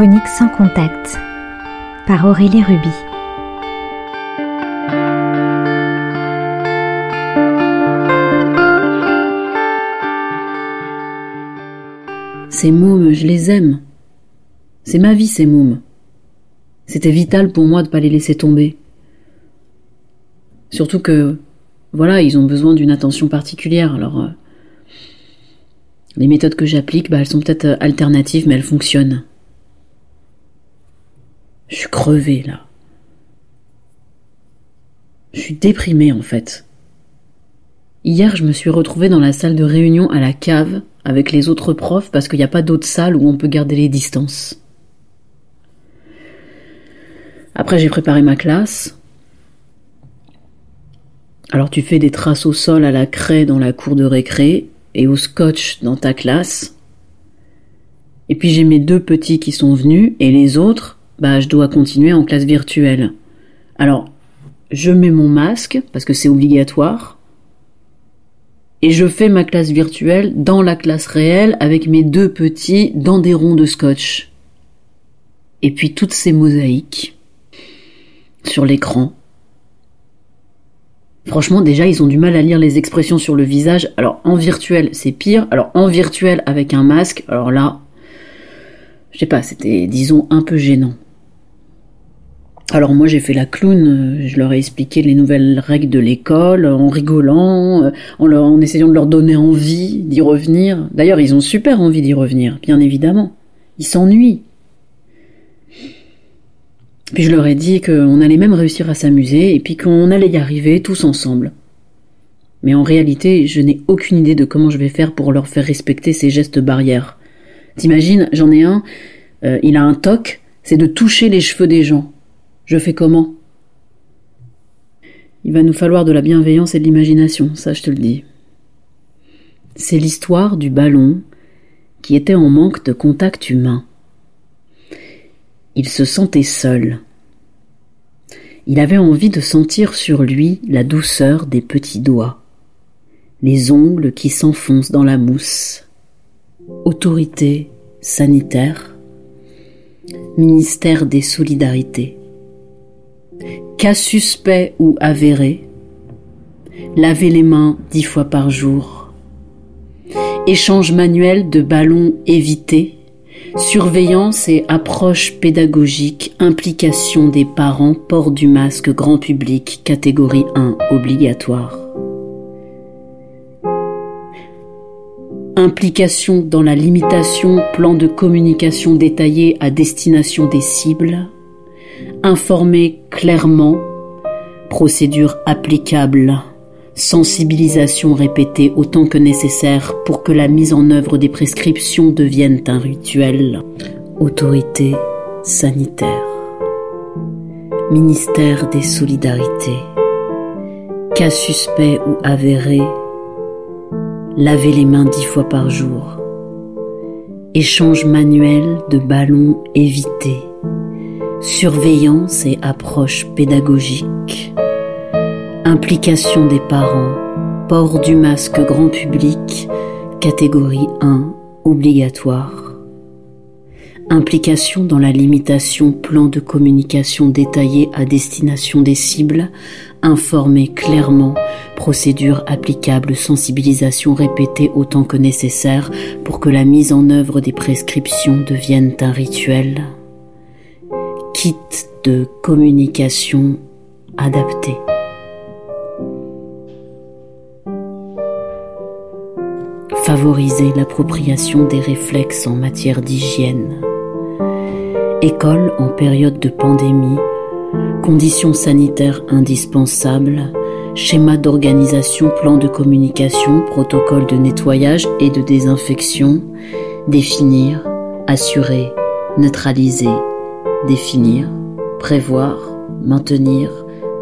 Chronique sans contact par Aurélie Ruby. Ces mômes, je les aime. C'est ma vie, ces mômes. C'était vital pour moi de pas les laisser tomber. Surtout que, voilà, ils ont besoin d'une attention particulière. Alors, euh, les méthodes que j'applique, bah, elles sont peut-être euh, alternatives, mais elles fonctionnent. Je suis crevée là. Je suis déprimée en fait. Hier, je me suis retrouvée dans la salle de réunion à la cave avec les autres profs parce qu'il n'y a pas d'autre salle où on peut garder les distances. Après, j'ai préparé ma classe. Alors tu fais des traces au sol à la craie dans la cour de récré et au scotch dans ta classe. Et puis j'ai mes deux petits qui sont venus et les autres, bah je dois continuer en classe virtuelle. Alors, je mets mon masque parce que c'est obligatoire. Et je fais ma classe virtuelle dans la classe réelle avec mes deux petits dans des ronds de scotch. Et puis toutes ces mosaïques sur l'écran. Franchement, déjà, ils ont du mal à lire les expressions sur le visage. Alors, en virtuel, c'est pire. Alors, en virtuel, avec un masque, alors là, je sais pas, c'était, disons, un peu gênant. Alors moi j'ai fait la clown, je leur ai expliqué les nouvelles règles de l'école en rigolant, en, en essayant de leur donner envie d'y revenir. D'ailleurs ils ont super envie d'y revenir, bien évidemment. Ils s'ennuient. Puis je leur ai dit qu'on allait même réussir à s'amuser et puis qu'on allait y arriver tous ensemble. Mais en réalité, je n'ai aucune idée de comment je vais faire pour leur faire respecter ces gestes barrières. T'imagines, j'en ai un, euh, il a un toc, c'est de toucher les cheveux des gens. Je fais comment? Il va nous falloir de la bienveillance et de l'imagination, ça je te le dis. C'est l'histoire du ballon qui était en manque de contact humain. Il se sentait seul. Il avait envie de sentir sur lui la douceur des petits doigts, les ongles qui s'enfoncent dans la mousse. Autorité sanitaire, ministère des solidarités. Cas suspect ou avéré, laver les mains dix fois par jour. Échange manuel de ballons évités Surveillance et approche pédagogique, implication des parents, port du masque grand public, catégorie 1 obligatoire. Implication dans la limitation, plan de communication détaillé à destination des cibles. Informer clairement, procédure applicable sensibilisation répétée autant que nécessaire pour que la mise en œuvre des prescriptions devienne un rituel. Autorité sanitaire. Ministère des Solidarités. Cas suspect ou avéré. Laver les mains dix fois par jour. Échange manuel de ballons évités. Surveillance et approche pédagogique. Implication des parents, port du masque grand public, catégorie 1, obligatoire. Implication dans la limitation, plan de communication détaillé à destination des cibles, informer clairement, procédure applicable, sensibilisation répétée autant que nécessaire pour que la mise en œuvre des prescriptions devienne un rituel. Kit de communication adapté. favoriser l'appropriation des réflexes en matière d'hygiène. École en période de pandémie, conditions sanitaires indispensables, schéma d'organisation, plan de communication, protocole de nettoyage et de désinfection, définir, assurer, neutraliser, définir, prévoir, maintenir,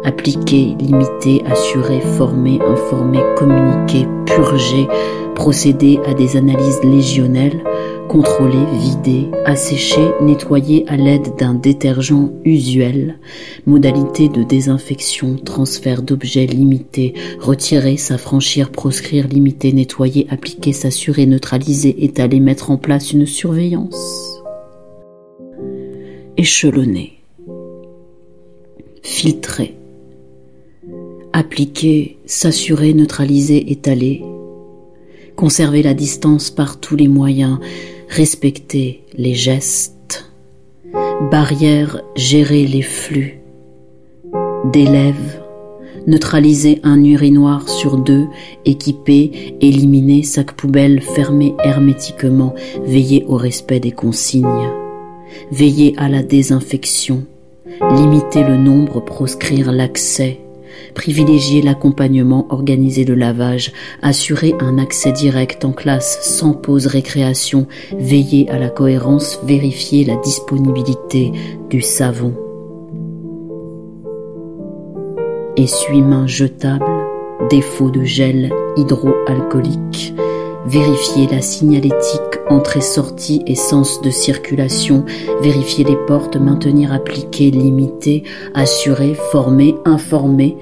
appliquer, limiter, assurer, former, informer, communiquer, purger, procéder à des analyses légionnelles, contrôler, vider, assécher, nettoyer à l'aide d'un détergent usuel, modalité de désinfection, transfert d'objets limité, retirer, s'affranchir, proscrire, limiter, nettoyer, appliquer, s'assurer, neutraliser, étaler, mettre en place une surveillance. Échelonner, filtrer, appliquer, s'assurer, neutraliser, étaler, conserver la distance par tous les moyens, respecter les gestes, barrière, gérer les flux, d'élèves, neutraliser un urinoir sur deux, équiper, éliminer sac poubelle, fermer hermétiquement, veiller au respect des consignes, veiller à la désinfection, limiter le nombre, proscrire l'accès, privilégier l'accompagnement, organiser le lavage, assurer un accès direct en classe sans pause récréation, veiller à la cohérence, vérifier la disponibilité du savon. Essuie-main jetable, défaut de gel hydroalcoolique, vérifier la signalétique entrée-sortie et sens de circulation, vérifier les portes, maintenir appliquer, limiter, assurer, former, informer,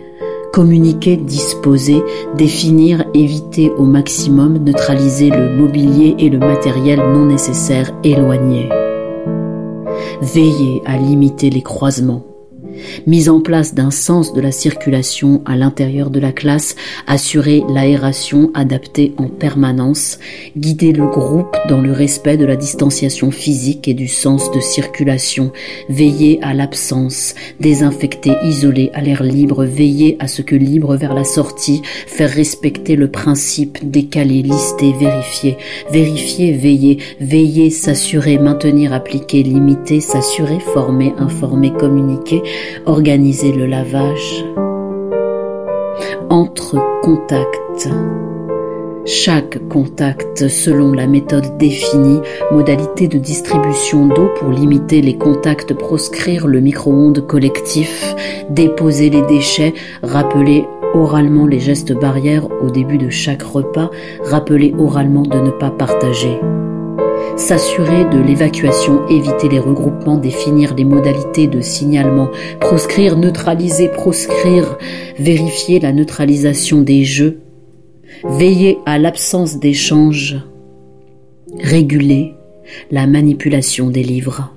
communiquer, disposer, définir, éviter au maximum, neutraliser le mobilier et le matériel non nécessaire. Éloigné. Veiller à limiter les croisements, mise en place d'un sens de la circulation à l'intérieur de la classe, assurer l'aération adaptée en permanence, guider le groupe dans le respect de la distanciation physique et du sens de circulation, veiller à l'absence, désinfecter, isoler à l'air libre, veiller à ce que libre vers la sortie, faire respecter le principe, décaler, lister, vérifier, vérifier, veiller, veiller, s'assurer, maintenir, appliquer, limiter, s'assurer, former, informer, communiquer, organiser le lavage. Entre contacts. Chaque contact selon la méthode définie, modalité de distribution d'eau pour limiter les contacts, proscrire le micro-ondes collectif, déposer les déchets, rappeler oralement les gestes barrières au début de chaque repas, rappeler oralement de ne pas partager s'assurer de l'évacuation, éviter les regroupements, définir les modalités de signalement, proscrire, neutraliser, proscrire, vérifier la neutralisation des jeux, veiller à l'absence d'échange, réguler la manipulation des livres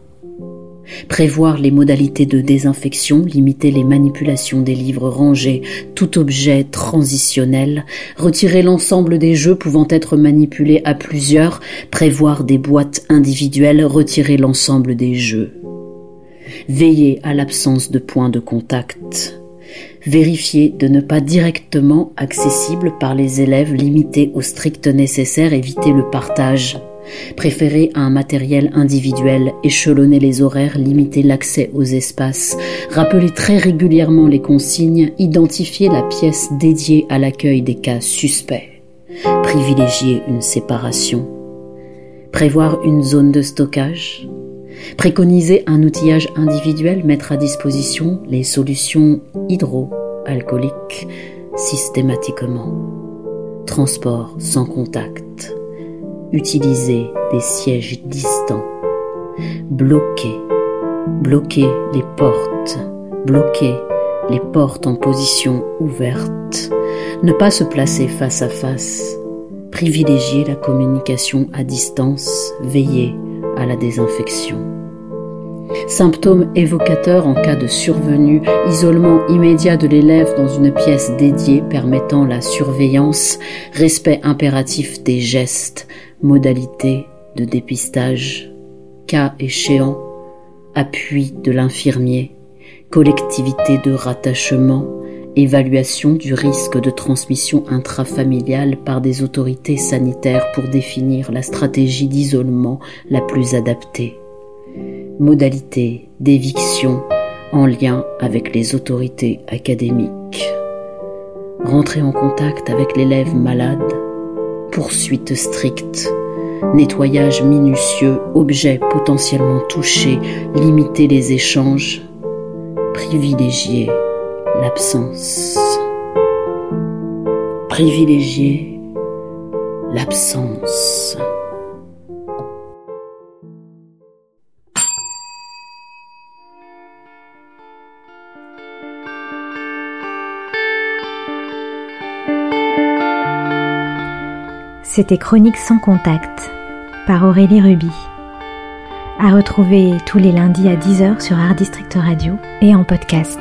prévoir les modalités de désinfection, limiter les manipulations des livres rangés, tout objet transitionnel, retirer l'ensemble des jeux pouvant être manipulés à plusieurs, prévoir des boîtes individuelles, retirer l'ensemble des jeux. Veiller à l'absence de points de contact. Vérifier de ne pas directement accessible par les élèves, limiter au strict nécessaire, éviter le partage préférer un matériel individuel, échelonner les horaires, limiter l'accès aux espaces, rappeler très régulièrement les consignes, identifier la pièce dédiée à l'accueil des cas suspects, privilégier une séparation, prévoir une zone de stockage, préconiser un outillage individuel, mettre à disposition les solutions hydroalcooliques systématiquement, transport sans contact, utiliser des sièges distants, bloquer, bloquer les portes, bloquer les portes en position ouverte, ne pas se placer face à face, privilégier la communication à distance, veiller à la désinfection. Symptômes évocateurs en cas de survenue, isolement immédiat de l'élève dans une pièce dédiée permettant la surveillance, respect impératif des gestes, modalité de dépistage, cas échéant, appui de l'infirmier, collectivité de rattachement, évaluation du risque de transmission intrafamiliale par des autorités sanitaires pour définir la stratégie d'isolement la plus adaptée, modalité d'éviction en lien avec les autorités académiques, rentrer en contact avec l'élève malade, poursuite stricte, nettoyage minutieux, objets potentiellement touchés, limiter les échanges, privilégier l'absence. Privilégier l'absence. C'était Chronique sans contact par Aurélie Ruby. À retrouver tous les lundis à 10h sur Art District Radio et en podcast.